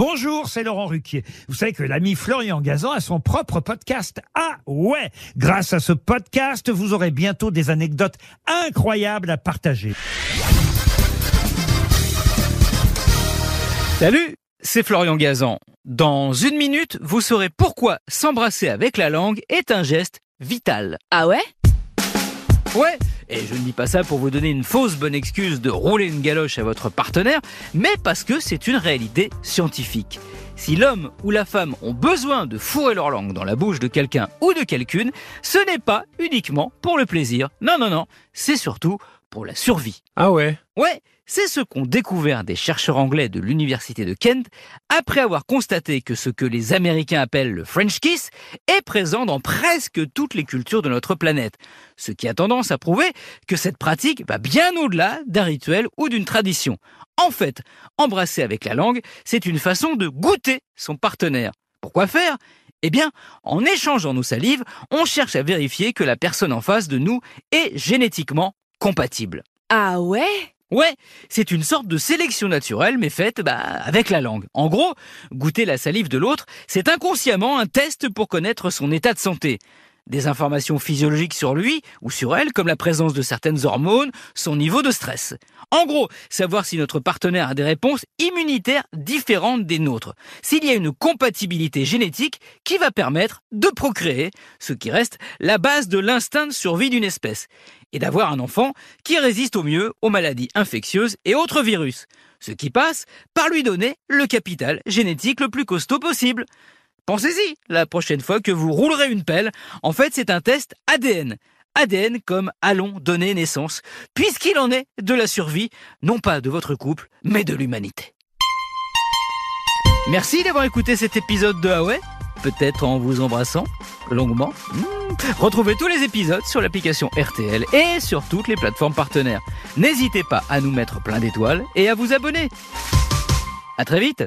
Bonjour, c'est Laurent Ruquier. Vous savez que l'ami Florian Gazan a son propre podcast. Ah ouais Grâce à ce podcast, vous aurez bientôt des anecdotes incroyables à partager. Salut, c'est Florian Gazan. Dans une minute, vous saurez pourquoi s'embrasser avec la langue est un geste vital. Ah ouais? Ouais, et je ne dis pas ça pour vous donner une fausse bonne excuse de rouler une galoche à votre partenaire, mais parce que c'est une réalité scientifique. Si l'homme ou la femme ont besoin de fourrer leur langue dans la bouche de quelqu'un ou de quelqu'une, ce n'est pas uniquement pour le plaisir. Non, non, non, c'est surtout pour la survie. Ah ouais? Ouais, c'est ce qu'ont découvert des chercheurs anglais de l'université de Kent après avoir constaté que ce que les Américains appellent le French kiss est présent dans presque toutes les cultures de notre planète. Ce qui a tendance à prouver que cette pratique va bien au-delà d'un rituel ou d'une tradition. En fait, embrasser avec la langue, c'est une façon de goûter son partenaire. Pourquoi faire? Eh bien, en échangeant nos salives, on cherche à vérifier que la personne en face de nous est génétiquement compatible. Ah ouais? Ouais, c'est une sorte de sélection naturelle, mais faite bah, avec la langue. En gros, goûter la salive de l'autre, c'est inconsciemment un test pour connaître son état de santé. Des informations physiologiques sur lui ou sur elle, comme la présence de certaines hormones, son niveau de stress. En gros, savoir si notre partenaire a des réponses immunitaires différentes des nôtres. S'il y a une compatibilité génétique qui va permettre de procréer, ce qui reste la base de l'instinct de survie d'une espèce et d'avoir un enfant qui résiste au mieux aux maladies infectieuses et autres virus. Ce qui passe par lui donner le capital génétique le plus costaud possible. Pensez-y la prochaine fois que vous roulerez une pelle. En fait, c'est un test ADN. ADN comme allons donner naissance, puisqu'il en est de la survie, non pas de votre couple, mais de l'humanité. Merci d'avoir écouté cet épisode de Huawei, peut-être en vous embrassant longuement. Hmm. Retrouvez tous les épisodes sur l'application RTL et sur toutes les plateformes partenaires. N'hésitez pas à nous mettre plein d'étoiles et à vous abonner. À très vite